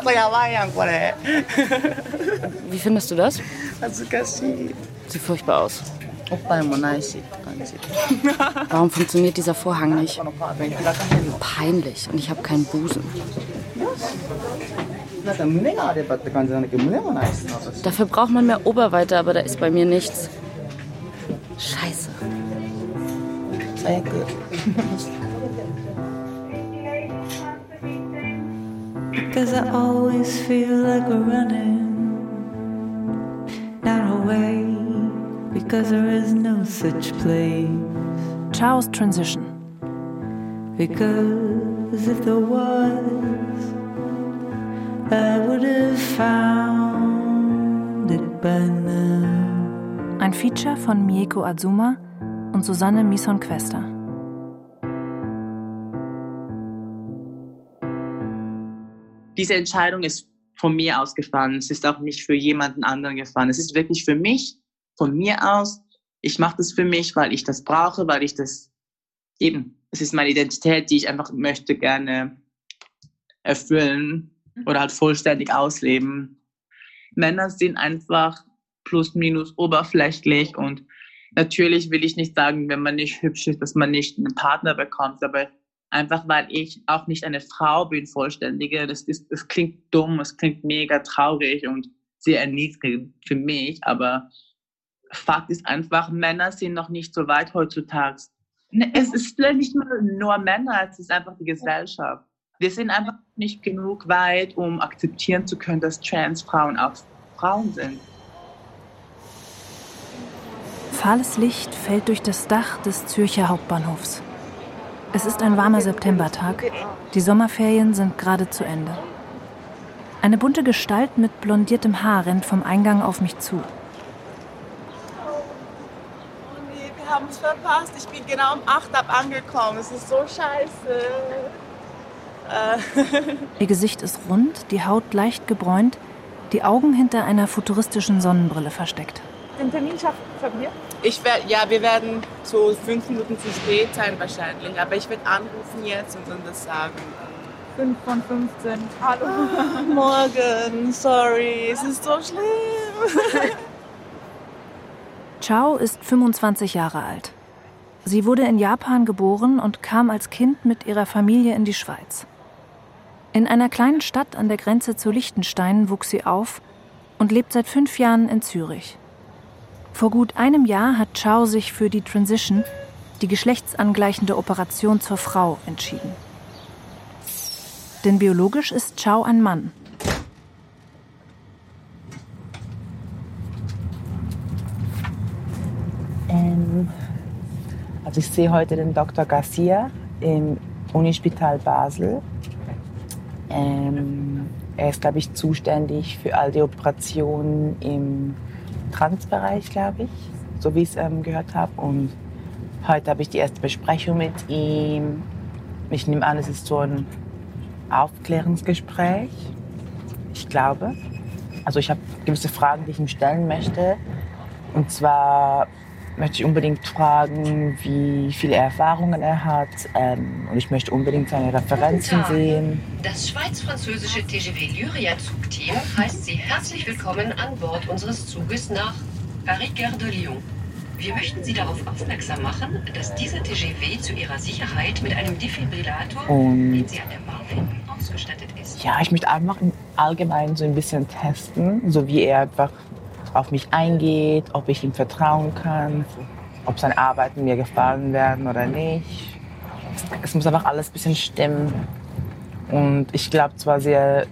肩やばいやんこれ Wie findest du das? 恥ずかしい Sieht furchtbar aus. おっぱいもないしって感じ Warum funktioniert dieser Vorhang nicht? このカードに開かへんの Peinlich. Und ich habe keinen Busen. なんか胸があればって感じなんだけど胸もないしな私 Dafür braucht man mehr Oberweite, aber da ist bei mir nichts. Scheiße. 最悪 Cause I always feel like running down a way because there is no such place. Chaos Transition. Because if there was, I would have found it by now. Ein Feature von Mieko Azuma und Susanne Mison-Quester. Diese Entscheidung ist von mir aus gefallen. Es ist auch nicht für jemanden anderen gefallen. Es ist wirklich für mich, von mir aus. Ich mache das für mich, weil ich das brauche, weil ich das eben, es ist meine Identität, die ich einfach möchte gerne erfüllen oder halt vollständig ausleben. Männer sind einfach plus minus oberflächlich und natürlich will ich nicht sagen, wenn man nicht hübsch ist, dass man nicht einen Partner bekommt, aber einfach weil ich auch nicht eine Frau bin, vollständige. Das, ist, das klingt dumm, es klingt mega traurig und sehr erniedrigend für mich, aber Fakt ist einfach, Männer sind noch nicht so weit heutzutage. Ne, Es ist nicht mal nur Männer, es ist einfach die Gesellschaft. Wir sind einfach nicht genug weit, um akzeptieren zu können, dass Transfrauen auch Frauen sind. Fahles Licht fällt durch das Dach des Zürcher Hauptbahnhofs. Es ist ein warmer Septembertag. Die Sommerferien sind gerade zu Ende. Eine bunte Gestalt mit blondiertem Haar rennt vom Eingang auf mich zu. Oh nee, wir haben es verpasst. Ich bin genau um 8 ab angekommen. Es ist so scheiße. Äh, Ihr Gesicht ist rund, die Haut leicht gebräunt, die Augen hinter einer futuristischen Sonnenbrille versteckt. den Termin schaffen wir? Ich werde, ja, wir werden so fünf Minuten zu spät sein wahrscheinlich. Aber ich werde anrufen jetzt und dann das sagen. 5 von 15. Hallo. Morgen, sorry, es ist so schlimm. Chao ist 25 Jahre alt. Sie wurde in Japan geboren und kam als Kind mit ihrer Familie in die Schweiz. In einer kleinen Stadt an der Grenze zu Liechtenstein wuchs sie auf und lebt seit fünf Jahren in Zürich. Vor gut einem Jahr hat Chao sich für die Transition, die geschlechtsangleichende Operation zur Frau, entschieden. Denn biologisch ist Chao ein Mann. Ähm, also ich sehe heute den Dr. Garcia im Unispital Basel. Ähm, er ist, glaube ich, zuständig für all die Operationen im Transbereich, glaube ich, so wie ich es ähm, gehört habe. Und heute habe ich die erste Besprechung mit ihm. Ich nehme an, es ist so ein Aufklärungsgespräch. Ich glaube. Also ich habe gewisse Fragen, die ich ihm stellen möchte. Und zwar möchte ich unbedingt fragen, wie viele Erfahrungen er hat. Ähm, und ich möchte unbedingt seine Referenzen sehen. Das schweiz-französische TGV Lyria-Zugteam heißt Sie herzlich willkommen an Bord unseres Zuges nach Paris-Gare de Lyon. Wir möchten Sie darauf aufmerksam machen, dass dieser TGV zu Ihrer Sicherheit mit einem Defibrillator, Und- den Sie an der Bar finden, ausgestattet ist. Ja, ich möchte einfach im Allgemeinen so ein bisschen testen, so wie er einfach auf mich eingeht, ob ich ihm vertrauen kann, ob seine Arbeiten mir gefallen werden oder nicht. Es muss einfach alles ein bisschen stimmen. Und ich glaube zwar sehr,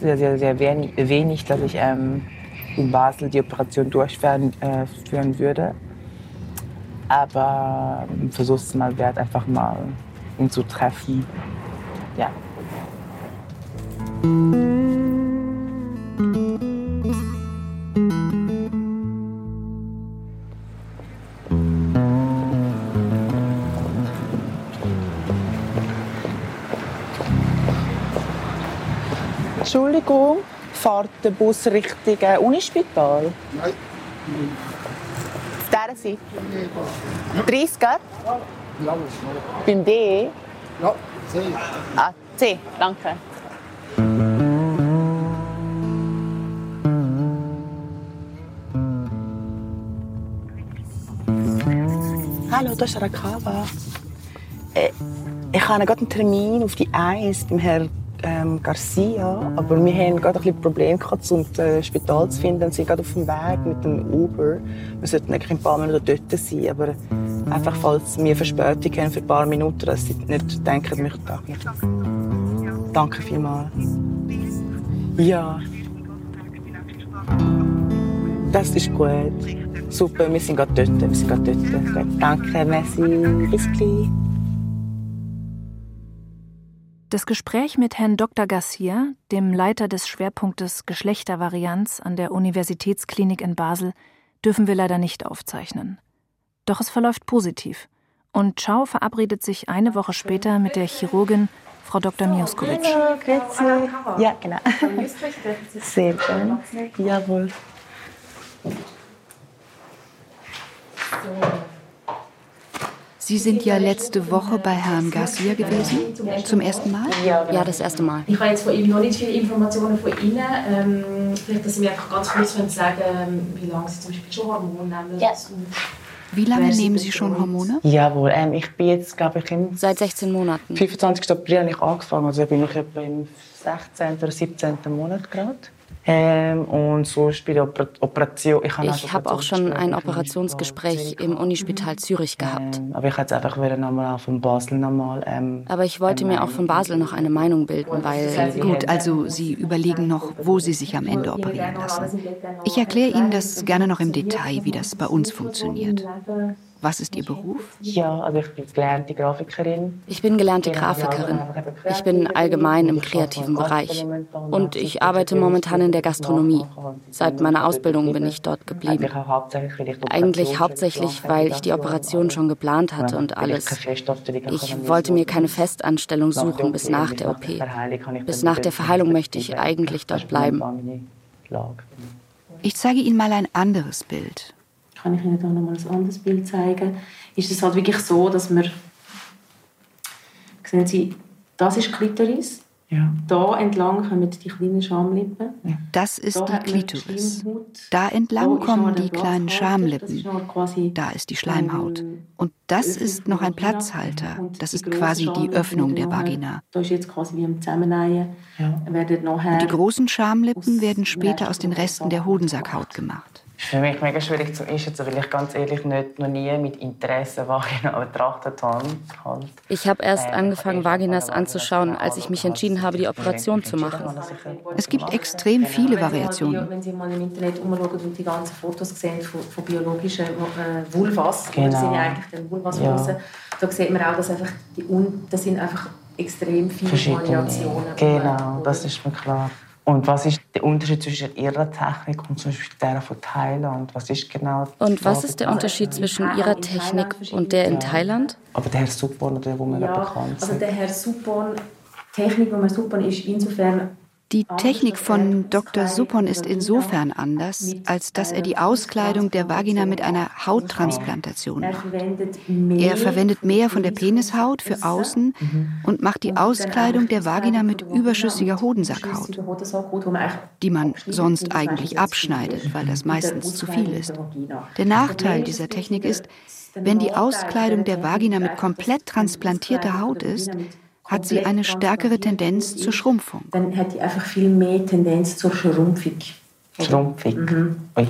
sehr, sehr, sehr wenig, dass ich ähm, in Basel die Operation durchführen äh, würde. Aber ein Versuch ist mal wert, einfach mal ihn zu treffen. Ja. Entschuldigung, fährt der Bus Richtung äh, Unispital? Nein. Auf dieser Seite? 30, gell? Ja, Beim D? Ja, C. Ah, C, danke. Hallo, das ist Rakava. Äh, ich habe gerade einen Termin auf die Eis beim Herrn ähm, Garcia, aber wir haben gerade ein Probleme gehabt, um das äh, Spital zu finden. Sie sind gerade auf dem Weg mit dem Uber. Wir sollten eigentlich in ein paar Minuten dort sein, aber einfach, falls wir Verspätung haben für ein paar Minuten, dass sie nicht denken, wir da Danke vielmals. Ja. Das ist gut. Super, wir sind gerade dort. Wir sind gerade dort. Danke, merci. Bis gleich. Das Gespräch mit Herrn Dr. Garcia, dem Leiter des Schwerpunktes Geschlechtervarianz an der Universitätsklinik in Basel, dürfen wir leider nicht aufzeichnen. Doch es verläuft positiv. Und Ciao verabredet sich eine Woche später mit der Chirurgin Frau Dr. Mioskovic. Hallo, grüezi. Ja, genau. Sehr schön. Jawohl. Sie sind ja letzte Woche bei Herrn Garcia gewesen, zum ersten Mal? Ja, das erste Mal. Ich habe jetzt von ihm noch nicht viele Informationen von Ihnen. Ähm, vielleicht, dass Sie mir einfach ganz kurz können sagen ähm, wie lange Sie zum Beispiel schon Hormone nehmen. Ja. Wie lange nehmen Sie schon Hormone? Jawohl, ähm, ich bin jetzt, glaube ich, im Seit 16 Monaten. 25. April habe ich angefangen. Also bin ich etwa im 16. oder 17. Monat gerade. Ähm, und sonst bei der Oper Operation. Ich, habe Ich habe auch schon ein Operationsgespräch im Unispital Zürich gehabt. Ähm, aber ich hätte einfach wieder nochmal von Basel nochmal. Ähm, Aber ich wollte mir auch von Basel noch eine Meinung bilden, weil. Gut, also Sie überlegen noch, wo Sie sich am Ende operieren lassen. Ich erkläre Ihnen das gerne noch im Detail, wie das bei uns funktioniert. Was ist Ihr Beruf? Ja, also ich bin gelernte Grafikerin. Ich bin gelernte Grafikerin. Ich bin allgemein im kreativen Bereich. Und ich arbeite momentan in der Gastronomie. Seit meiner Ausbildung bin ich dort geblieben. Eigentlich hauptsächlich, weil ich die Operation schon geplant hatte und alles. Ich wollte mir keine Festanstellung suchen bis nach der OP. Bis nach der Verheilung möchte ich eigentlich dort bleiben. Ich zeige Ihnen mal ein anderes Bild. Kann ich Ihnen da noch mal ein anderes Bild zeigen? Ist es halt wirklich so, dass wir sehen Sie, das ist Klitoris. Ja. Da entlang kommen die kleinen Schamlippen. Das ist Da die man Klitoris. Da entlang Da kommen die kleinen Schamlippen. Da ist die Schleimhaut. Und das ist noch ein. Platzhalter. Das ist quasi die Öffnung der Vagina. Da ist jetzt quasi wie im Zusammennähen. Werden nachher Und die großen Schamlippen werden später aus den Resten der Hodensackhaut gemacht. Ist für mich mega schwierig zu einschätzen, weil ich ganz ehrlich nicht, noch nie mit Interesse Vagina betrachtet habe. Halt. Ich habe erst angefangen, Vaginas anzuschauen, als ich mich entschieden habe, die Operation zu machen. Es gibt extrem viele Wenn Sie, Variationen. wenn Sie mal im Internet umschauen und die ganzen Fotos sehen von, von biologischen äh, Vulvas, Genau. das sind ja eigentlich dann Vulvas Ja. da sieht man auch, dass einfach die das sind einfach extrem viele. Variationen. Genau, das ist mir klar. Und was ist der Unterschied zwischen ihrer Technik und zum Beispiel der von Thailand? Was ist genau Und was ist der Unterschied zwischen Ihrer Technik und der in Thailand? Aber der Herr Suppon, der, wo wir Ja, bekannt also sind. der Herr Suppon, die Technik von Herrn Suppon ist insofern Die Technik von Dr. Suppon ist insofern anders, als dass er die Auskleidung der Vagina mit einer Hauttransplantation macht. Er verwendet mehr von der Penishaut für außen und macht die Auskleidung der Vagina mit überschüssiger Hodensackhaut, die man sonst eigentlich abschneidet, weil das meistens zu viel ist. Der Nachteil dieser Technik ist, wenn die Auskleidung der Vagina mit komplett transplantierter Haut ist, hat sie eine stärkere Tendenz zur Schrumpfung. dann hat die einfach viel mehr Tendenz zur Schrumpfung. Schrumpfig. Mhm. Ui.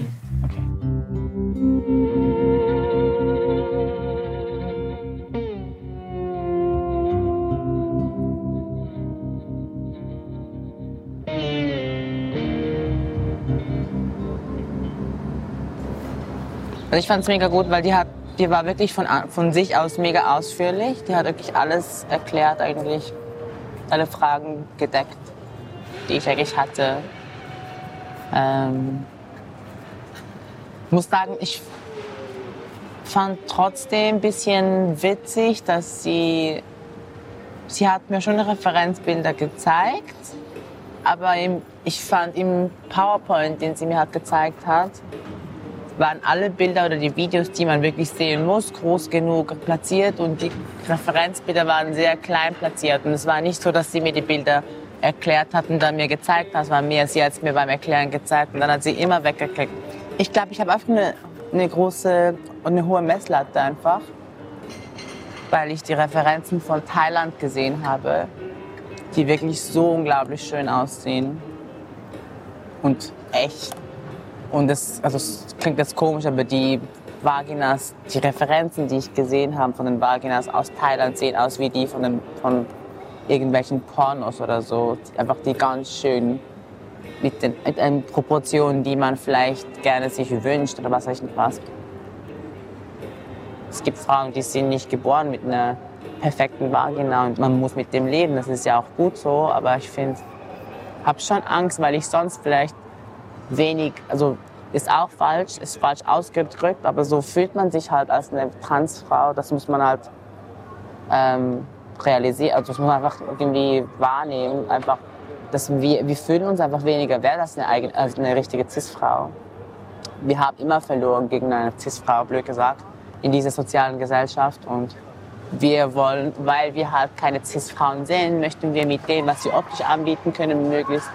Also ich fand es mega gut, weil die hat, die war wirklich von, von sich aus mega ausführlich. Die hat wirklich alles erklärt eigentlich, alle Fragen gedeckt, die ich eigentlich hatte. Ähm, ich muss sagen, ich fand trotzdem ein bisschen witzig, dass sie, sie hat mir schon Referenzbilder gezeigt, Aber im, ich fand im PowerPoint, den sie mir halt gezeigt hat, waren alle Bilder oder die Videos, die man wirklich sehen muss, groß genug platziert und die Referenzbilder waren sehr klein platziert. Und es war nicht so, dass sie mir die Bilder erklärt hat und dann mir gezeigt hat. Es war mehr, sie es mir beim Erklären gezeigt und dann hat sie immer weggeklickt. Ich glaube, ich habe einfach eine, eine große und eine hohe Messlatte einfach, weil ich die Referenzen von Thailand gesehen habe, die wirklich so unglaublich schön aussehen und echt. Und das, also es klingt jetzt komisch, aber die Vaginas, die Referenzen, die ich gesehen habe von den Vaginas aus Thailand, sehen aus wie die von, den, von irgendwelchen Pornos oder so. Einfach die ganz schön mit den, mit den Proportionen, die man vielleicht gerne sich wünscht oder was weiß ich nicht was. Es gibt Frauen, die sind nicht geboren mit einer perfekten Vagina und man muss mit dem leben. Das ist ja auch gut so, aber ich finde, habe schon Angst, weil ich sonst vielleicht wenig, also ist auch falsch, ist falsch ausgedrückt, aber so fühlt man sich halt als eine Transfrau. Das muss man halt ähm, realisieren, also das muss man einfach irgendwie wahrnehmen. Einfach, dass wir, wir fühlen uns einfach weniger wert als eine, eigene, als eine richtige Cis-Frau. Wir haben immer verloren gegen eine Cis-Frau, blöd gesagt, in dieser sozialen Gesellschaft. Und wir wollen, weil wir halt keine Cis-Frauen sind, möchten wir mit dem, was sie optisch anbieten können, möglichst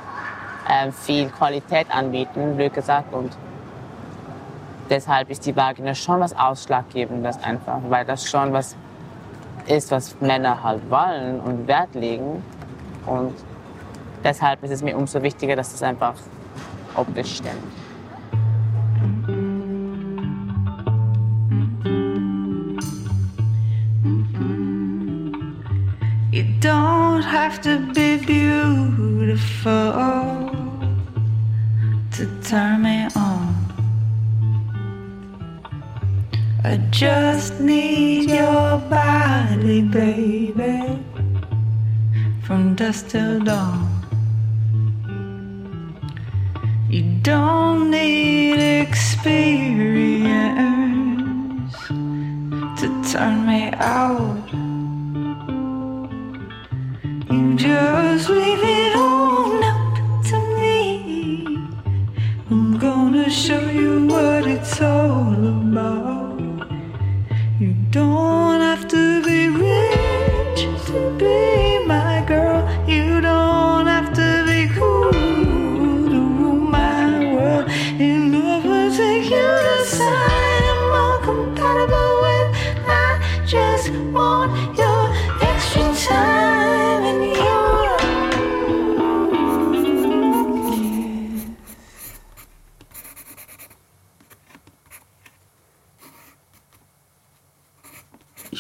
äh, viel Qualität anbieten, blöd gesagt. Und deshalb ist die Vagina schon was Ausschlaggebendes einfach, weil das schon was ist, was Männer halt wollen und Wert legen. Und deshalb ist es mir umso wichtiger, dass es einfach optisch stimmt. Don't have to be beautiful to turn me on. I just need your body, baby, from dusk till dawn. You don't need experience to turn me out. Just leave it on up to me. I'm gonna show you what it's all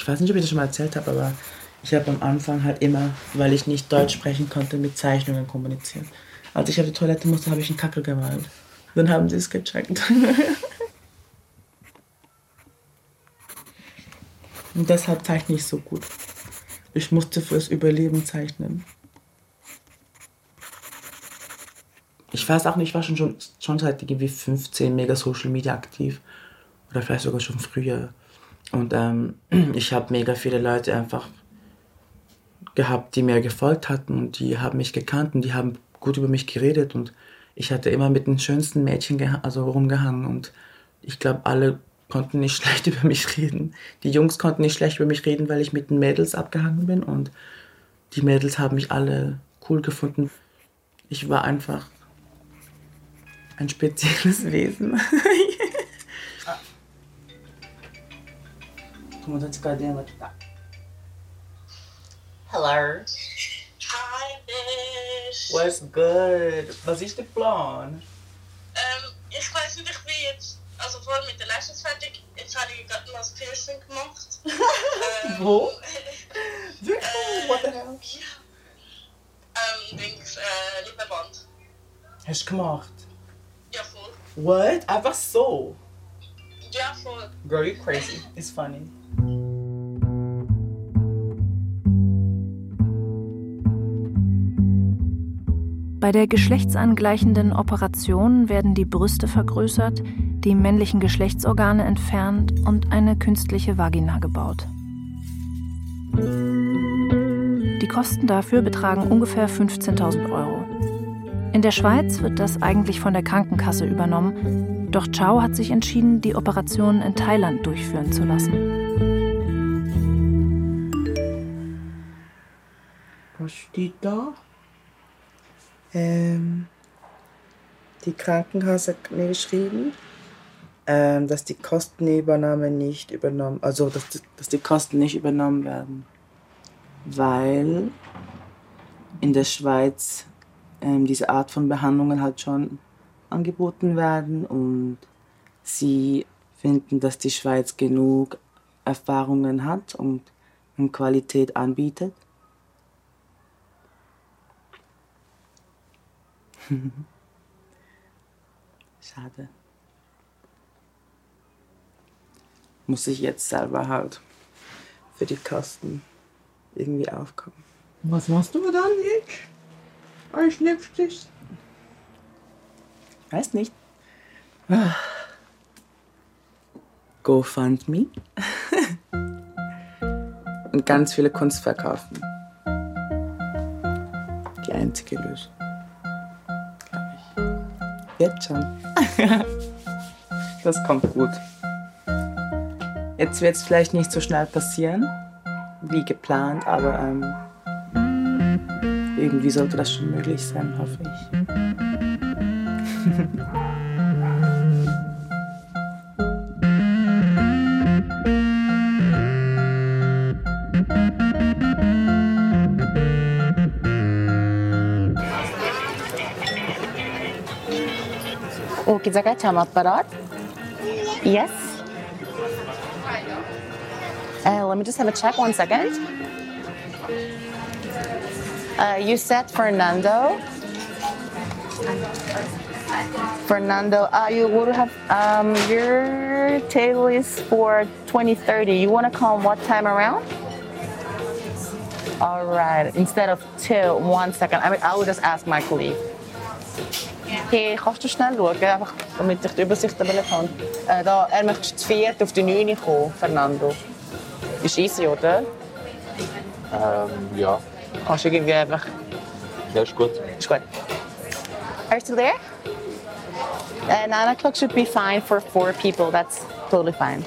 weiß nicht, ob ich das schon mal erzählt habe, aber ich habe am Anfang halt immer, weil ich nicht Deutsch sprechen konnte, mit Zeichnungen kommuniziert. Als ich auf die Toilette musste, habe ich einen Kackel gemalt. Dann haben sie es gecheckt. Und deshalb zeichne ich so gut. Ich musste fürs Überleben zeichnen. Ich weiß auch nicht, ich war schon, schon, schon seit irgendwie 15 mega Social Media aktiv. Oder vielleicht sogar schon früher. Und ähm, ich habe mega viele Leute einfach gehabt, die mir gefolgt hatten und die haben mich gekannt und die haben gut über mich geredet und ich hatte immer mit den schönsten Mädchen also rumgehangen und ich glaube, alle konnten nicht schlecht über mich reden. Die Jungs konnten nicht schlecht über mich reden, weil ich mit den Mädels abgehangen bin und die Mädels haben mich alle cool gefunden. Ich war einfach ein spezielles Wesen. Comment tu connais votre Hello. Hi, Bish. What's good? Was ist der Plan? Ähm, ich weiß nicht, ich bin jetzt, also vorher mit der Lashes fertig. Jetzt habe ich gerade noch das Piercing gemacht. ähm, Wo? äh, What the hell? Ähm, Dings, äh, Lippenband. Hast du gemacht? Ja, voll. What? Einfach so? Ja, voll. Girl, you're crazy. It's funny. Bei der geschlechtsangleichenden Operation werden die Brüste vergrößert, die männlichen Geschlechtsorgane entfernt und eine künstliche Vagina gebaut. Die Kosten dafür betragen ungefähr 15.000 Euro. In der Schweiz wird das eigentlich von der Krankenkasse übernommen, doch Chow hat sich entschieden, die Operation in Thailand durchführen zu lassen. Ähm, die Krankenkasse hat mir geschrieben, ähm, dass die Kostenübernahme nicht übernommen, also dass, dass die Kosten nicht übernommen werden, weil in der Schweiz ähm, diese Art von Behandlungen halt schon angeboten werden und sie finden, dass die Schweiz genug Erfahrungen hat und Qualität anbietet. Schade. Muss ich jetzt selber halt für die Kosten irgendwie aufkommen. Was machst du dann jetzt? Als nächstes? Ich weiß nicht. GoFundMe. Und ganz viele Kunst verkaufen. Die einzige Lösung. Jetzt schon. das kommt gut. Jetzt wird es vielleicht nicht so schnell passieren, wie geplant, aber ähm, irgendwie sollte das schon möglich sein, hoffe ich. Åke apparat? Yes. Uh, let me just have a check one second. Uh, you said Fernando. Fernando, uh, you would have um, your table is for 2030. You want to come what time around? All right. Instead of two, one second. I mean, I will just ask my colleague. Hey, kannst du schnell schauen, einfach, damit ich die Übersicht habe? Äh, da, er möchte zu viert auf die 9 kommen, Fernando. Ist easy, oder? Ähm, ja. Kannst du irgendwie einfach... Ja, ist gut. Ist gut. Are you still there? Uh, 9 o'clock should be fine for four people. That's totally fine.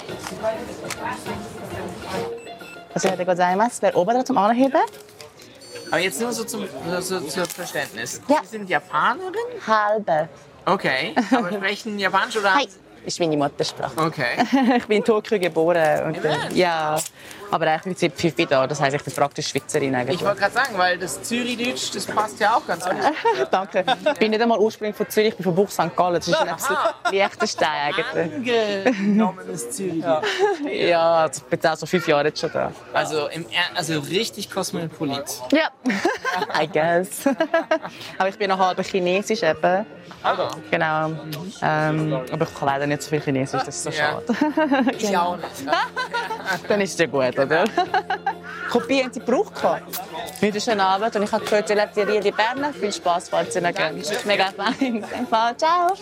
Was hätte gozaimasu? Wer oben zum Anheben? Aber jetzt nur so zum so, zum Verständnis. Ja. Sie sind Japanerin? Halbe. Okay. Aber sprechen Japanisch oder? Hi. Ist meine Muttersprache. Okay. ich bin in Tokio geboren. Und, äh, ja, aber eigentlich seit fünf da. Das heisst, ich bin praktisch Schweizerin eigentlich. Ich wollte gerade sagen, weil das Zürichdeutsch, das passt ja auch ganz gut. Danke. Ich bin nicht einmal ursprünglich von Zürich, ich bin von Buch St. Gallen. Das ist ein absolut Liechtenstein eigentlich. Angenommenes Zürichdeutsch. Ja, also ich bin auch so fünf Jahre jetzt schon da. Also, im, also richtig kosmopolit. Ja, I guess. aber ich bin noch halb Chinesisch eben. Genau. Ähm, aber ich kann leider nicht so viel Chinesisch, das ist so Ja. schade. Ich auch nicht. Dann ist es ja gut, oder? Kopie haben sie gebraucht. Heute ist schönen Abend und ich habe gehört, sie lebt in Riedi Bern. Viel Spaß, falls sie noch ist mega fein. In Ciao.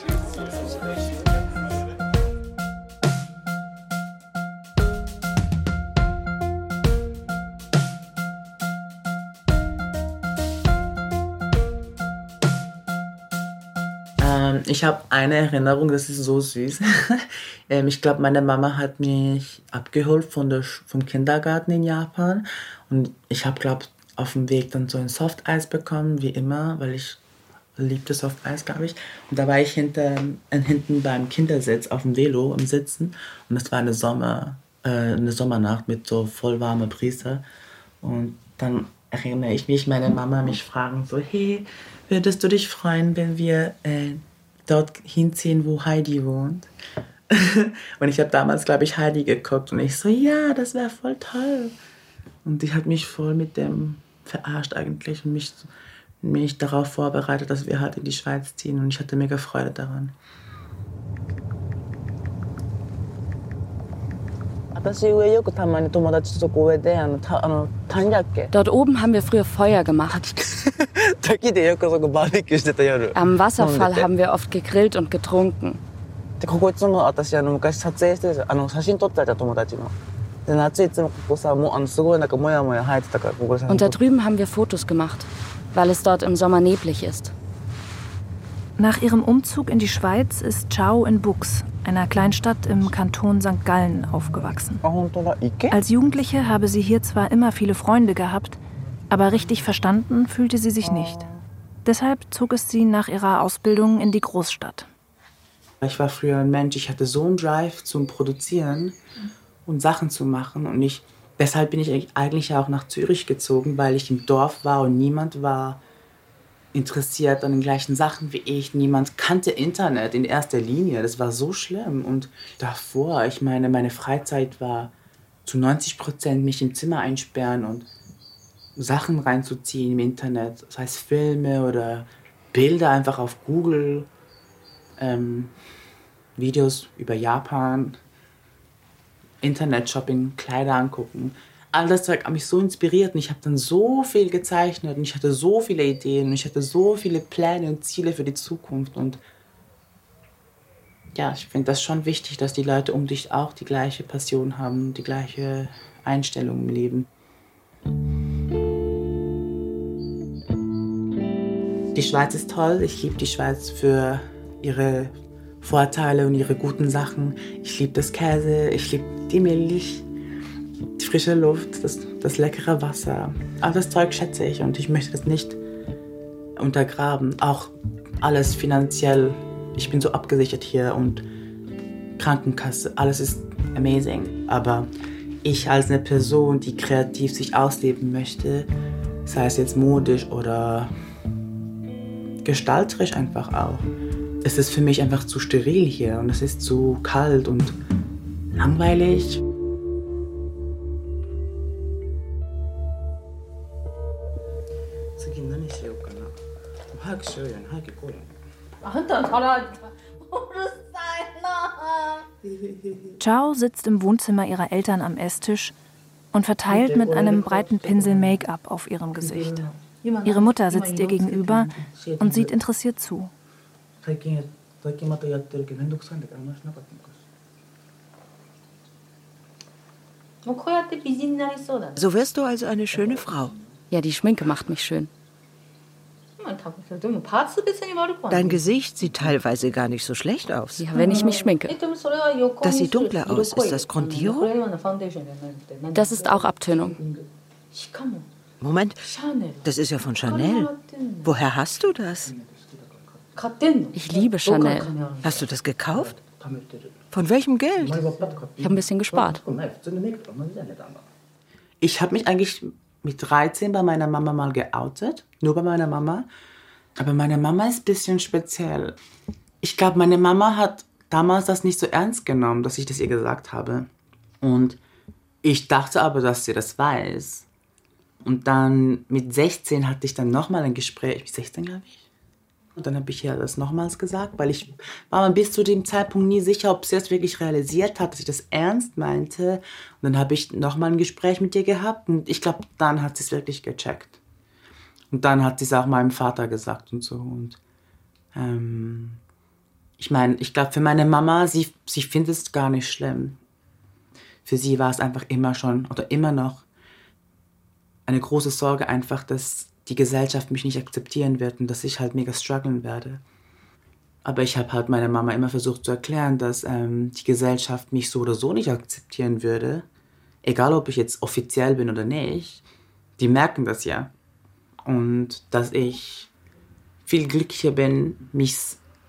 Ähm, ich habe eine Erinnerung, das ist so süß. ähm, ich glaube, meine Mama hat mich abgeholt von der, vom Kindergarten in Japan. Und ich habe, glaube auf dem Weg dann so ein Softeis bekommen, wie immer, weil ich liebte Softeis, glaube ich. Und da war ich hinter, äh, hinten beim Kindersitz auf dem Velo im Sitzen. Und es war eine, Sommer, äh, eine Sommernacht mit so voll warmer Brise. Und dann erinnere ich mich, meine Mama mich fragen so, hey, würdest du dich freuen, wenn wir äh, dort hinziehen, wo Heidi wohnt? und ich habe damals, glaube ich, Heidi geguckt und ich so, ja, das wäre voll toll. Und die hat mich voll mit dem verarscht eigentlich und mich, mich darauf vorbereitet, dass wir halt in die Schweiz ziehen und ich hatte mega Freude daran. Dort oben haben wir früher Feuer gemacht. 滝でよくそこバーベキューしてた夜 Am Wasserfall 飲んでて haben wir oft gegrillt und getrunken. でここいつも私あの昔撮影してるあの写真撮ってたじゃん友達ので夏いつもここさもうあのすごいなんかもやもや生えてたからここで写真 Und 撮 da って drüben haben wir Fotos gemacht, weil es dort im Sommer neblig ist. Nach ihrem Umzug in die Schweiz ist Chao in Bux, einer Kleinstadt im Kanton St. Gallen, aufgewachsen. Als Jugendliche habe sie hier zwar immer viele Freunde gehabt, aber richtig verstanden fühlte sie sich nicht. Deshalb zog es sie nach ihrer Ausbildung in die Großstadt. Ich war früher ein Mensch, ich hatte so einen Drive zum Produzieren und Sachen zu machen. Und ich, deshalb bin ich eigentlich auch nach Zürich gezogen, weil ich im Dorf war und niemand war interessiert an den gleichen Sachen wie ich. Niemand kannte Internet in erster Linie. Das war so schlimm. Und davor, ich meine, meine Freizeit war zu 90 Prozent mich im Zimmer einsperren und Sachen reinzuziehen im Internet. Das heißt Filme oder Bilder einfach auf Google. Ähm, Videos über Japan, Internet-Shopping, Kleider angucken all das Zeug hat mich so inspiriert und ich habe dann so viel gezeichnet und ich hatte so viele Ideen und ich hatte so viele Pläne und Ziele für die Zukunft und ja, ich finde das schon wichtig, dass die Leute um dich auch die gleiche Passion haben, die gleiche Einstellung im Leben. Die Schweiz ist toll. Ich liebe die Schweiz für ihre Vorteile und ihre guten Sachen. Ich liebe das Käse, ich liebe die Milch, die frische Luft, das, das leckere Wasser. All das Zeug schätze ich und ich möchte das nicht untergraben. Auch alles finanziell. Ich bin so abgesichert hier und Krankenkasse, alles ist amazing. Aber ich als eine Person, die kreativ sich ausleben möchte, sei es jetzt modisch oder gestalterisch einfach auch, es ist für mich einfach zu steril hier und es ist zu kalt und langweilig. Chao sitzt im Wohnzimmer ihrer Eltern am Esstisch und verteilt mit einem breiten Pinsel Make-up auf ihrem Gesicht. Ihre Mutter sitzt ihr gegenüber und sieht interessiert zu. So wirst du also eine schöne Frau. Ja, die Schminke macht mich schön. Dein Gesicht sieht teilweise gar nicht so schlecht aus. Ja, wenn ich mich schminke. Das sieht dunkler aus. Ist das Grundierung? Das ist auch Abtönung. Moment, das ist ja von Chanel. Woher hast du das? Ich liebe Chanel. Hast du das gekauft? Von welchem Geld? Ich habe ein bisschen gespart. Ich habe mich eigentlich mit 13 bei meiner Mama mal geoutet. Nur bei meiner Mama. Aber meine Mama ist ein bisschen speziell. Ich glaube, meine Mama hat damals das nicht so ernst genommen, dass ich das ihr gesagt habe. Und ich dachte aber, dass sie das weiß. Und dann mit 16 hatte ich dann nochmal ein Gespräch. Mit 16, glaube ich. Und dann habe ich ihr das nochmals gesagt, weil ich war mir bis zu dem Zeitpunkt nie sicher, ob sie das wirklich realisiert hat, dass ich das ernst meinte. Und dann habe ich nochmal ein Gespräch mit ihr gehabt und ich glaube, dann hat sie es wirklich gecheckt. Und dann hat sie es auch meinem Vater gesagt und so. Und ähm, ich meine, ich glaube, für meine Mama, sie, sie findet es gar nicht schlimm. Für sie war es einfach immer schon oder immer noch eine große Sorge einfach, dass die Gesellschaft mich nicht akzeptieren wird und dass ich halt mega strugglen werde. Aber ich habe halt meiner Mama immer versucht zu erklären, dass ähm, die Gesellschaft mich so oder so nicht akzeptieren würde. Egal, ob ich jetzt offiziell bin oder nicht. Die merken das ja. Und dass ich viel glücklicher bin, mich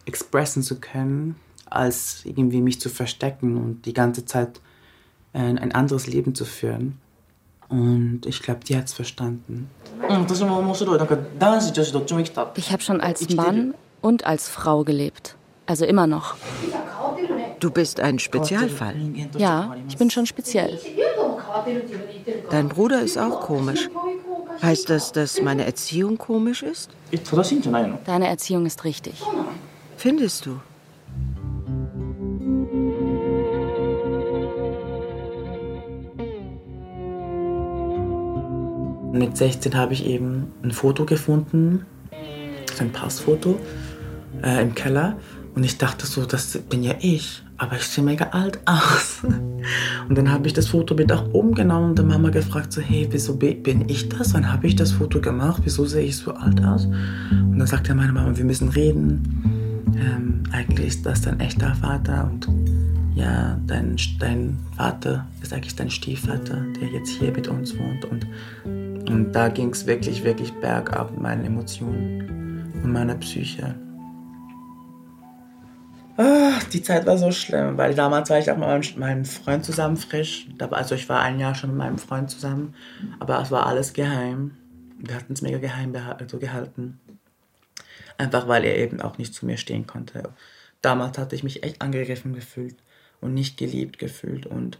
expressen zu können, als irgendwie mich zu verstecken und die ganze Zeit äh, ein anderes Leben zu führen. Und ich glaube, die hat es verstanden. Ich habe schon als Mann und als Frau gelebt. Also immer noch. Du bist ein Spezialfall. Ja, ich bin schon speziell. Dein Bruder ist auch komisch. Heißt das, dass meine Erziehung komisch ist? Deine Erziehung ist richtig. Findest du? Mit 16 habe ich eben ein Foto gefunden, ein Passfoto äh, im Keller. Und ich dachte so, das bin ja ich, aber ich sehe mega alt aus. Und dann habe ich das Foto mit nach oben genommen und der Mama gefragt, so, hey, wieso bin ich das? Wann habe ich das Foto gemacht? Wieso sehe ich so alt aus? Und dann sagte meine Mama, wir müssen reden. ähm, eigentlich ist das dein echter Vater und ja, dein, dein Vater ist eigentlich dein Stiefvater, der jetzt hier mit uns wohnt. Und, und da ging es wirklich, wirklich bergab mit meinen Emotionen und meiner Psyche. Ah, die Zeit war so schlimm, weil damals war ich auch mit meinem, meinem Freund zusammen frisch. Also ich war ein Jahr schon mit meinem Freund zusammen, aber es war alles geheim. Wir hatten es mega geheim also gehalten. Einfach weil er eben auch nicht zu mir stehen konnte. Damals hatte ich mich echt angegriffen gefühlt und nicht geliebt gefühlt. Und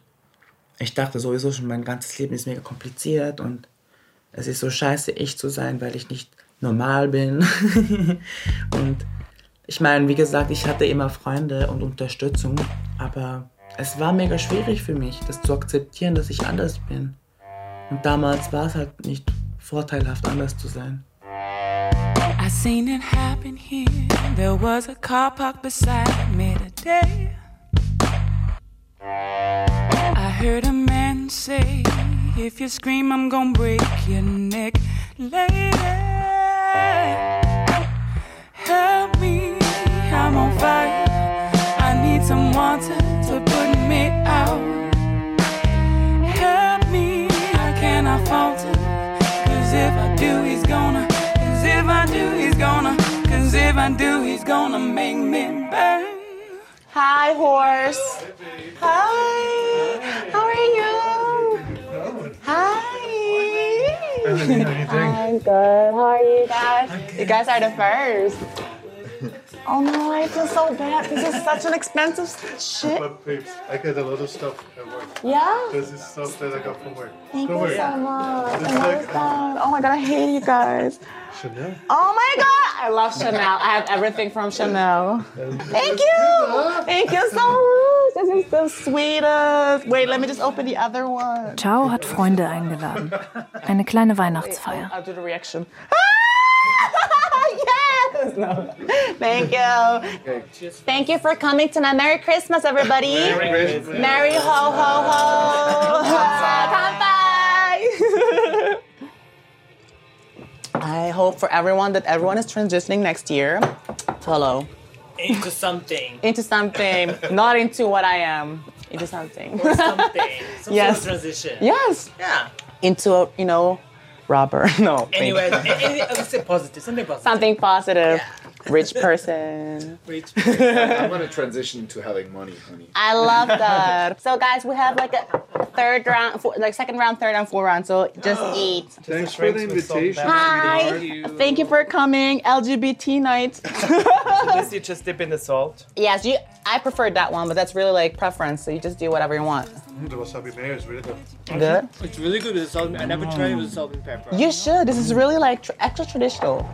ich dachte sowieso schon, mein ganzes Leben ist mega kompliziert und es ist so scheiße, ich zu sein, weil ich nicht normal bin. und ich meine, wie gesagt, ich hatte immer Freunde und Unterstützung, aber es war mega schwierig für mich, das zu akzeptieren, dass ich anders bin. Und damals war es halt nicht vorteilhaft, anders zu sein. I seen it happen here. There was a car parked beside me today. I heard a man say, If you scream, I'm gonna break your neck. Lady, help me, I'm on fire. I need some water to put me out. Help me, I cannot falter. Cause if I do, he's gonna. Cause if I do, he's gonna. Cause if I do, he's gonna make me burn. Hi, horse. Hi. How Hi. I'm good. How are you guys? You guys are the first. Oh no, I feel so bad. This is such an expensive shit. But babes, I get a lot of stuff at work. Yeah? This is stuff that I got from work. Thank Don't you worry. so much. It's I love like- that. Oh my god, I hate you guys. Chanel. Oh my god, I love Chanel. I have everything from Chanel. Thank you. Thank you so much. This is the sweetest. Wait, let me just open the other one. Ciao hat Freunde eingeladen. Eine kleine Weihnachtsfeier. I'll do the reaction. Ah! Yes! No. Thank you. Thank you for coming tonight. Merry Christmas, everybody. Merry Christmas. Merry ho ho ho. Kanpai. I hope for everyone that everyone is transitioning next year. Hello. Into something. Into something, not into what I am. Into something. Or something. Some yes. sort of transition. Yes. Yeah. Into a, you know, robber. No. Anyway, any, let's say positive. Something positive. Something positive. Rich person. Rich I'm gonna transition to having money, honey. I love that. So guys, we have like a third round, four, like second round, third round, fourth round. So just eat. Thanks for the invitation. Hi. Thank you for coming. LGBT night. This you just dip in the salt. yes, you. I preferred that one, but that's really like preference. So you just do whatever you want. Mm, the wasabi mayo is really good. Good. It's really good with the salt. I never tried it with salt and pepper. You should. This is really like tr- extra traditional.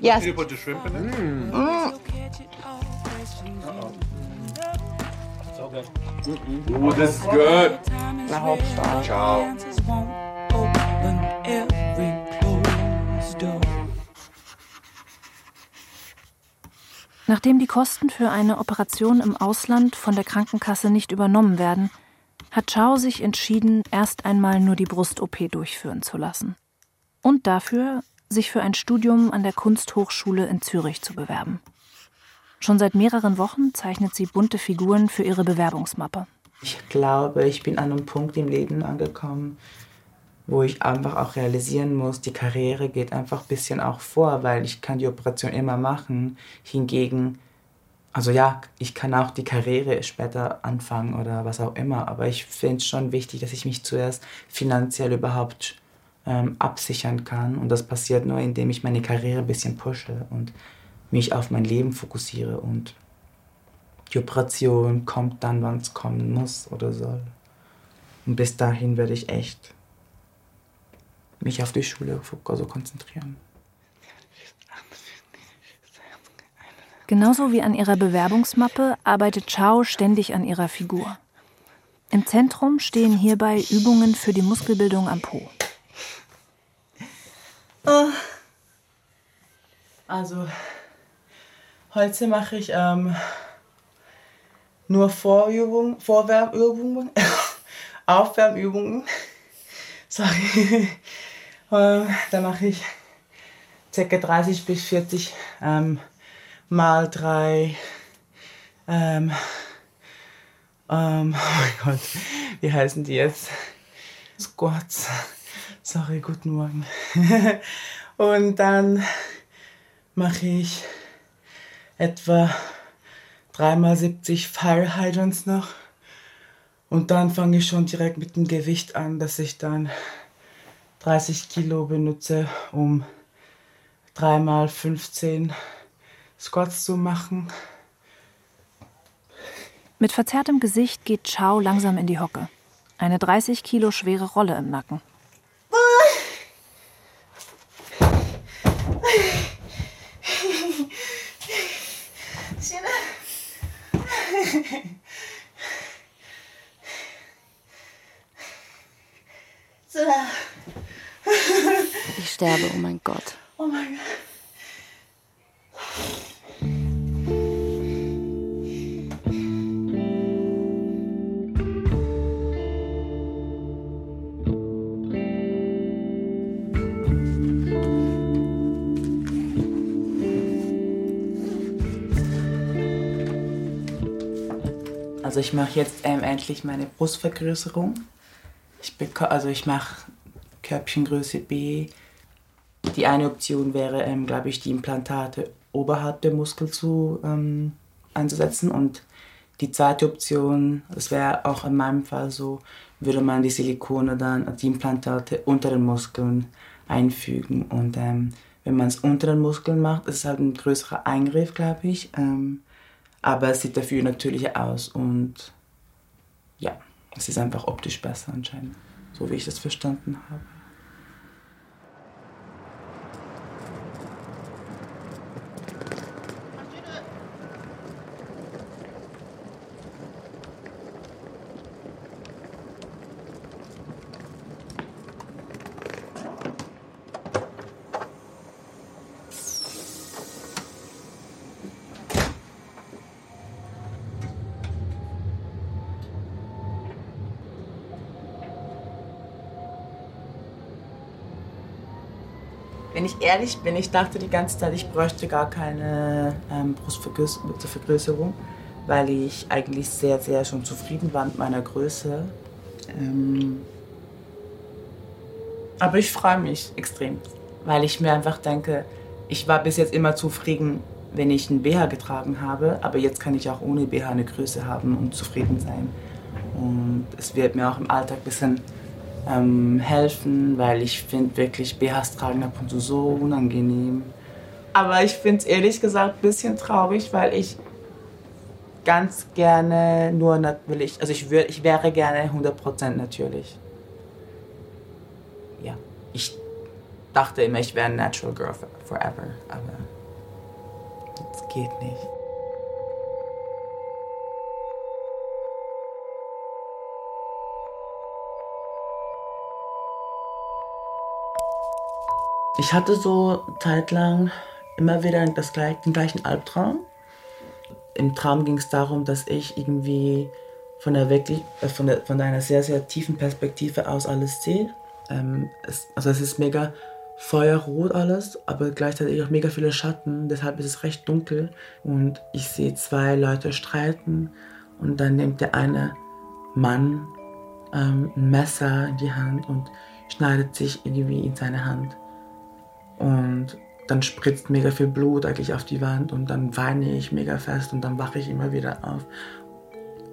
Yes. Did you put the shrimp in it? Mm. So good. Ooh, this is good. I hope so. Ciao. Nachdem die Kosten für eine Operation im Ausland von der Krankenkasse nicht übernommen werden, hat Chao sich entschieden, erst einmal nur die Brust-OP durchführen zu lassen. Und dafür sich für ein Studium an der Kunsthochschule in Zürich zu bewerben. Schon seit mehreren Wochen zeichnet sie bunte Figuren für ihre Bewerbungsmappe. Ich glaube, ich bin an einem Punkt im Leben angekommen, wo ich einfach auch realisieren muss, die Karriere geht einfach ein bisschen auch vor, weil ich kann die Operation immer machen. Hingegen, also ja, ich kann auch die Karriere später anfangen oder was auch immer, aber ich finde es schon wichtig, dass ich mich zuerst finanziell überhaupt ähm, absichern kann. Und das passiert nur, indem ich meine Karriere ein bisschen pushe und mich auf mein Leben fokussiere und die Operation kommt dann, wann es kommen muss oder soll. Und bis dahin werde ich echt mich auf die Schule also konzentrieren. Genauso wie an ihrer Bewerbungsmappe arbeitet Chao ständig an ihrer Figur. Im Zentrum stehen hierbei Übungen für die Muskelbildung am Po. Oh. Also, heute mache ich ähm, nur Vorübungen, Vorwärmübungen, Aufwärmübungen. Sorry. Ähm, da mache ich ca. 30 bis 40 ähm, mal drei, ähm, ähm, oh mein Gott, wie heißen die jetzt? Squats. Sorry, guten Morgen. Und dann mache ich etwa dreimal 70 Fire Hydrants noch. Und dann fange ich schon direkt mit dem Gewicht an, dass ich dann 30 Kilo benutze, um dreimal 15 Squats zu machen. Mit verzerrtem Gesicht geht Chao langsam in die Hocke. Eine 30 Kilo schwere Rolle im Nacken. Ich mache jetzt ähm, endlich meine Brustvergrößerung. Ich also ich mache Körbchengröße B. Die eine Option wäre, ähm, glaube ich, die Implantate oberhalb der Muskel zu ähm, einzusetzen. Und die zweite Option, das wäre auch in meinem Fall so, würde man die Silikone dann, die Implantate unter den Muskeln einfügen. Und ähm, wenn man es unter den Muskeln macht, ist es halt ein größerer Eingriff, glaube ich. Ähm, aber es sieht dafür natürlicher aus und ja, es ist einfach optisch besser anscheinend, so wie ich das verstanden habe. Ehrlich bin, ich dachte die ganze Zeit, ich bräuchte gar keine ähm, Brustvergrößerung, weil ich eigentlich sehr, sehr schon zufrieden war mit meiner Größe. Ähm, aber ich freue mich extrem, weil ich mir einfach denke, ich war bis jetzt immer zufrieden, wenn ich einen BH getragen habe, aber jetzt kann ich auch ohne BH eine Größe haben und zufrieden sein. Und es wird mir auch im Alltag ein bisschen ähm, helfen, weil ich finde wirklich BHs tragen ab und zu so unangenehm. Aber ich finde es ehrlich gesagt ein bisschen traurig, weil ich ganz gerne nur natürlich, also ich, würd, ich wäre gerne 100% natürlich. Ja, ich dachte immer, ich wäre Natural Girl forever, aber es geht nicht. Ich hatte so zeitlang immer wieder das, gleich- den gleichen Albtraum. Im Traum ging es darum, dass ich irgendwie von, der wirklich, äh, von, der, von einer sehr, sehr tiefen Perspektive aus alles sehe. Ähm, es, also es ist mega feuerrot alles, aber gleichzeitig auch mega viele Schatten. Deshalb ist es recht dunkel. Und ich sehe zwei Leute streiten. Und dann nimmt der eine Mann ähm, ein Messer in die Hand und schneidet sich irgendwie in seine Hand. Und dann spritzt mega viel Blut eigentlich auf die Wand und dann weine ich mega fest und dann wache ich immer wieder auf.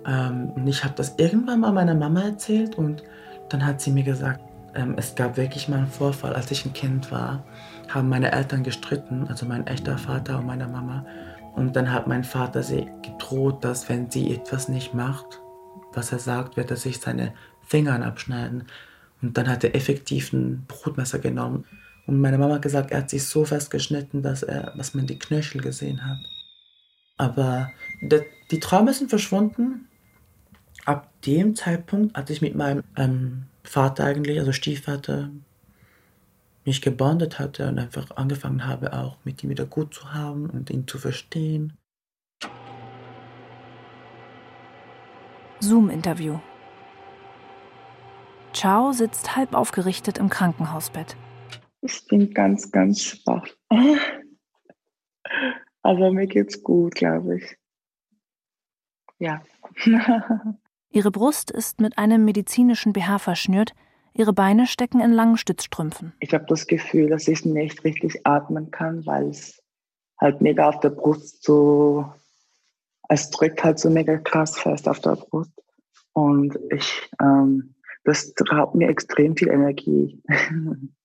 Ähm, und ich habe das irgendwann mal meiner Mama erzählt und dann hat sie mir gesagt, ähm, es gab wirklich mal einen Vorfall, als ich ein Kind war, haben meine Eltern gestritten, also mein echter Vater und meine Mama. Und dann hat mein Vater sie gedroht, dass wenn sie etwas nicht macht, was er sagt, wird er sich seine Finger abschneiden. Und dann hat er effektiv ein Brotmesser genommen. Und meine Mama hat gesagt, er hat sich so fest geschnitten, dass, er, dass man die Knöchel gesehen hat. Aber der, die Träume sind verschwunden. Ab dem Zeitpunkt, als ich mit meinem ähm, Vater eigentlich, also Stiefvater, mich gebondet hatte und einfach angefangen habe, auch mit ihm wieder gut zu haben und ihn zu verstehen. Zoom-Interview. Chao sitzt halb aufgerichtet im Krankenhausbett. Ich bin ganz, ganz schwach. Also mir geht's gut, glaube ich. Ja. Ihre Brust ist mit einem medizinischen BH verschnürt, ihre Beine stecken in langen Stützstrümpfen. Ich habe das Gefühl, dass ich nicht richtig atmen kann, weil es halt mega auf der Brust so, es drückt halt so mega krass fest auf der Brust. Und ich, ähm, das raubt mir extrem viel Energie.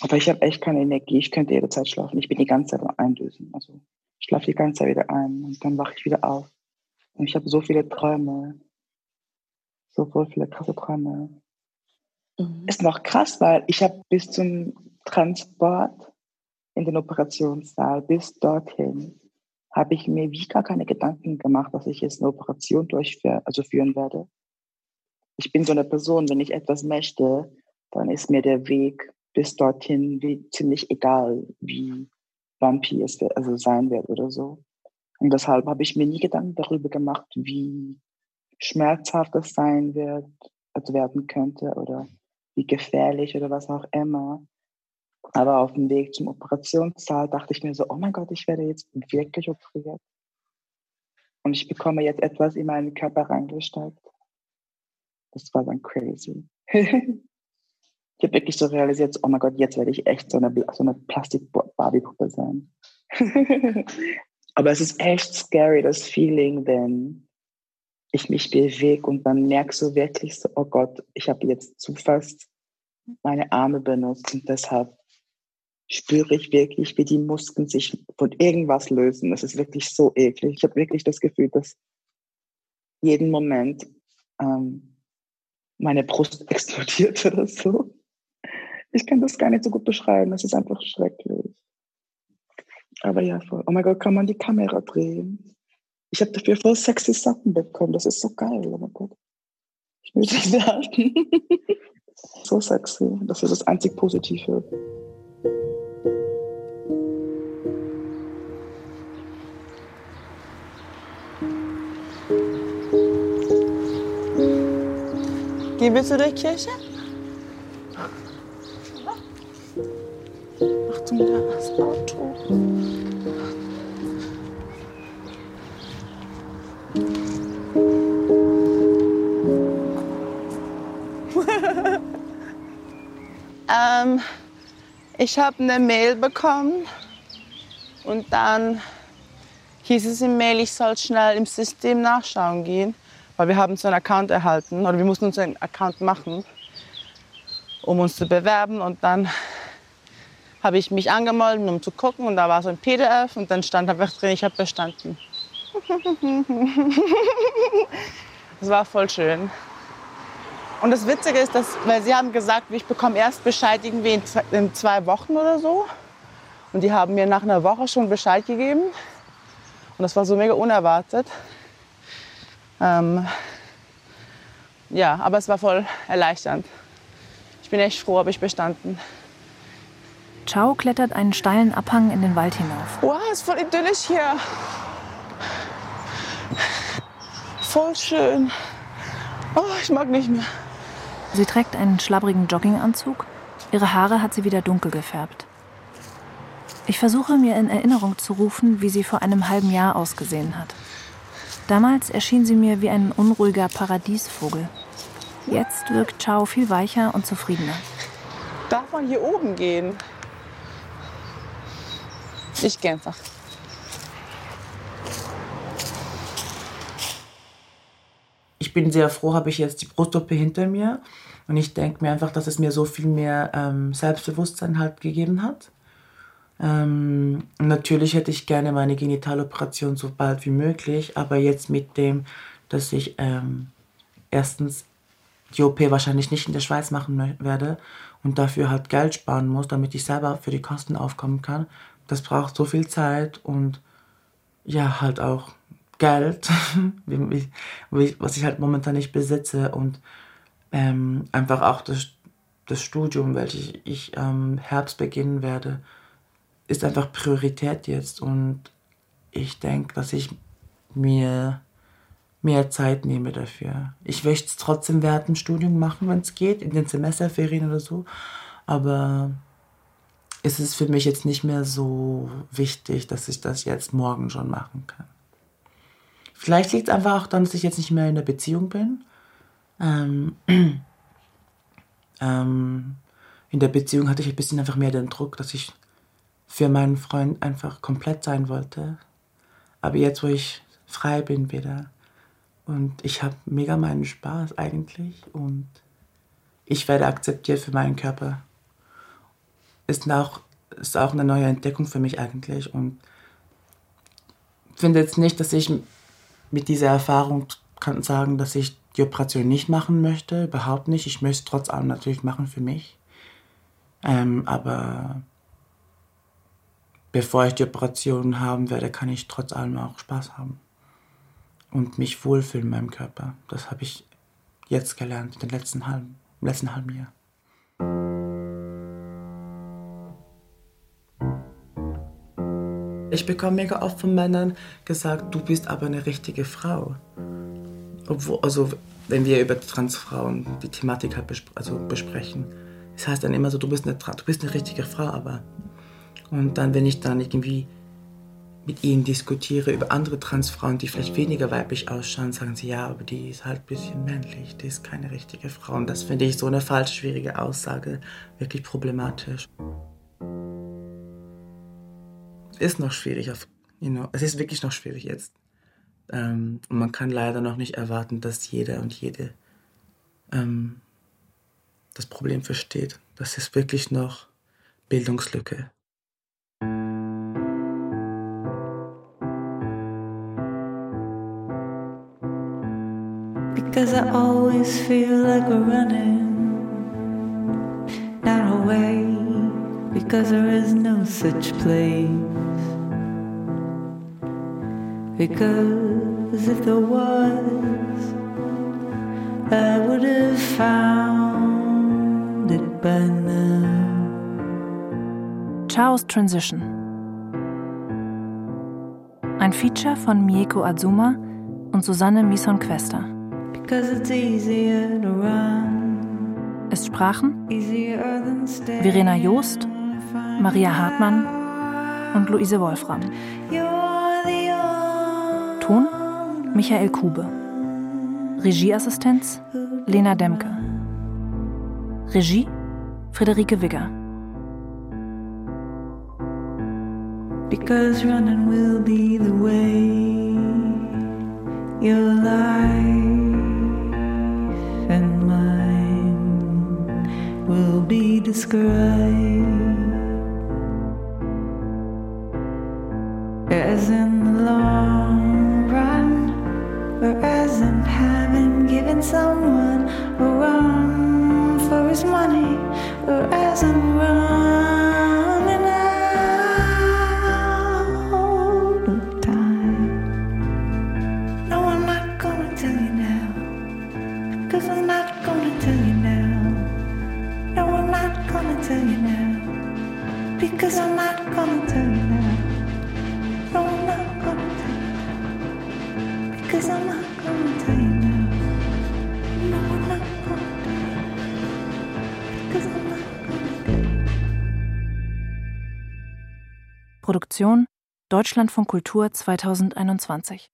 Aber ich habe echt keine Energie. Ich könnte jederzeit schlafen. Ich bin die ganze Zeit am Eindösen. Also ich schlafe die ganze Zeit wieder ein und dann wache ich wieder auf. Und ich habe so viele Träume. So voll viele krasse Träume. Mhm. Ist noch krass, weil ich habe bis zum Transport in den Operationssaal, bis dorthin, habe ich mir wie gar keine Gedanken gemacht, dass ich jetzt eine Operation durchführen, also führen werde. Ich bin so eine Person, wenn ich etwas möchte, dann ist mir der Weg bis dorthin wie ziemlich egal, wie bumpy es also sein wird oder so. Und deshalb habe ich mir nie Gedanken darüber gemacht, wie schmerzhaft es sein wird, also werden könnte oder wie gefährlich oder was auch immer. Aber auf dem Weg zum Operationssaal dachte ich mir so, oh mein Gott, ich werde jetzt wirklich operiert. Und ich bekomme jetzt etwas in meinen Körper reingesteckt. Das war dann crazy. ich habe wirklich so realisiert, oh mein Gott, jetzt werde ich echt so eine, so eine Plastik-Barbie-Puppe sein. Aber es ist echt scary, das Feeling, wenn ich mich bewege und dann merkst du wirklich so, oh Gott, ich habe jetzt zu fast meine Arme benutzt und deshalb spüre ich wirklich, wie die Muskeln sich von irgendwas lösen. Das ist wirklich so eklig. Ich habe wirklich das Gefühl, dass jeden Moment ähm, meine Brust explodiert oder so. Ich kann das gar nicht so gut beschreiben. Es ist einfach schrecklich. Aber ja, voll. Oh mein Gott, kann man die Kamera drehen? Ich habe dafür voll sexy Sachen bekommen. Das ist so geil. Oh mein Gott. Ich will das sagen. so sexy. Das ist das einzig Positive. Gehen wir zu der Kirche? Achtung, da ist Auto. ähm, ich habe eine Mail bekommen und dann hieß es im Mail, ich soll schnell im System nachschauen gehen, weil wir haben so einen Account erhalten oder wir mussten uns einen Account machen, um uns zu bewerben und dann habe ich mich angemeldet, um zu gucken und da war so ein PDF und dann stand einfach drin, ich habe bestanden. Das war voll schön. Und das Witzige ist, dass, weil sie haben gesagt, ich bekomme erst Bescheid irgendwie in zwei, Wochen oder so. Und die haben mir nach einer Woche schon Bescheid gegeben. Und das war so mega unerwartet. Ähm, ja, aber es war voll erleichternd. Ich bin echt froh, habe ich bestanden. Chao klettert einen steilen Abhang in den Wald hinauf. Wow, ist voll idyllisch hier. Voll schön. Oh, ich mag nicht mehr. Sie trägt einen schlabbrigen Jogginganzug. Ihre Haare hat sie wieder dunkel gefärbt. Ich versuche mir in Erinnerung zu rufen, wie sie vor einem halben Jahr ausgesehen hat. Damals erschien sie mir wie ein unruhiger Paradiesvogel. Jetzt wirkt Chao viel weicher und zufriedener. Darf man hier oben gehen? Ich gehe einfach. ich bin sehr froh, habe ich jetzt die Brust-OP hinter mir. Und ich denke mir einfach, dass es mir so viel mehr ähm, Selbstbewusstsein halt gegeben hat. Ähm, natürlich hätte ich gerne meine Genitaloperation so bald wie möglich, aber jetzt mit dem, dass ich ähm, erstens die OP wahrscheinlich nicht in der Schweiz machen werde und dafür halt Geld sparen muss, damit ich selber für die Kosten aufkommen kann. Das braucht so viel Zeit und ja, halt auch Geld, was ich halt momentan nicht besitze und ähm, einfach auch das, das Studium, welches ich ähm, Herbst beginnen werde, ist einfach Priorität jetzt und ich denke, dass ich mir mehr Zeit nehme dafür. Ich möchte es trotzdem während dem Studium machen, wenn es geht, in den Semesterferien oder so, aber ist es für mich jetzt nicht mehr so wichtig, dass ich das jetzt morgen schon machen kann. Vielleicht liegt es einfach auch daran, dass ich jetzt nicht mehr in der Beziehung bin. Ähm, ähm, in der Beziehung hatte ich ein bisschen einfach mehr den Druck, dass ich für meinen Freund einfach komplett sein wollte. Aber jetzt, wo ich frei bin wieder und ich habe mega meinen Spaß eigentlich und ich werde akzeptiert für meinen Körper, ist auch, ist auch eine neue Entdeckung für mich eigentlich und finde jetzt nicht, dass ich mit dieser Erfahrung kann sagen, dass ich die Operation nicht machen möchte, überhaupt nicht. Ich möchte es trotz allem natürlich machen für mich. Ähm, aber bevor ich die Operation haben werde, kann ich trotz allem auch Spaß haben. Und mich wohlfühlen in meinem Körper. Das habe ich jetzt gelernt, in den letzten halben, im letzten halben Jahr. Ich bekomme mega oft von Männern gesagt, du bist aber eine richtige Frau. Obwohl, also wenn wir über Transfrauen die Thematik halt bespr also besprechen, das heißt dann immer so, du bist eine, du bist eine richtige Frau, aber und dann, wenn ich dann irgendwie mit ihnen diskutiere über andere Transfrauen, die vielleicht weniger weiblich ausschauen, sagen sie, ja, aber die ist halt ein bisschen männlich, die ist keine richtige Frau. Und das finde ich so eine falsch schwierige Aussage, wirklich problematisch. Ist noch schwierig, auf, you know, es ist wirklich noch schwierig jetzt. Ähm, und man kann leider noch nicht erwarten, dass jeder und jede ähm, das Problem versteht. Das ist wirklich noch Bildungslücke. Because I always feel like we're running down a way. Because there is no such place. Because if there was, I would have found it by now. Chaos Transition. Ein Feature von Mieko Azuma und Susanne Mison-Quester. Because it's easier to run. Es sprachen. Verena Joost, Maria Hartmann und Luise Wolfram. Ton Michael Kube. Regieassistenz Lena Demke. Regie Friederike Wigger. Because running will be the way your life and mine will be described as in the run, or as in having given someone a run for his money, or as in running out of time. No, I'm not gonna tell you now, cause I'm not gonna tell you now. No, I'm not gonna tell you now, because I'm not gonna tell you Produktion Deutschlandfunk Kultur 2021.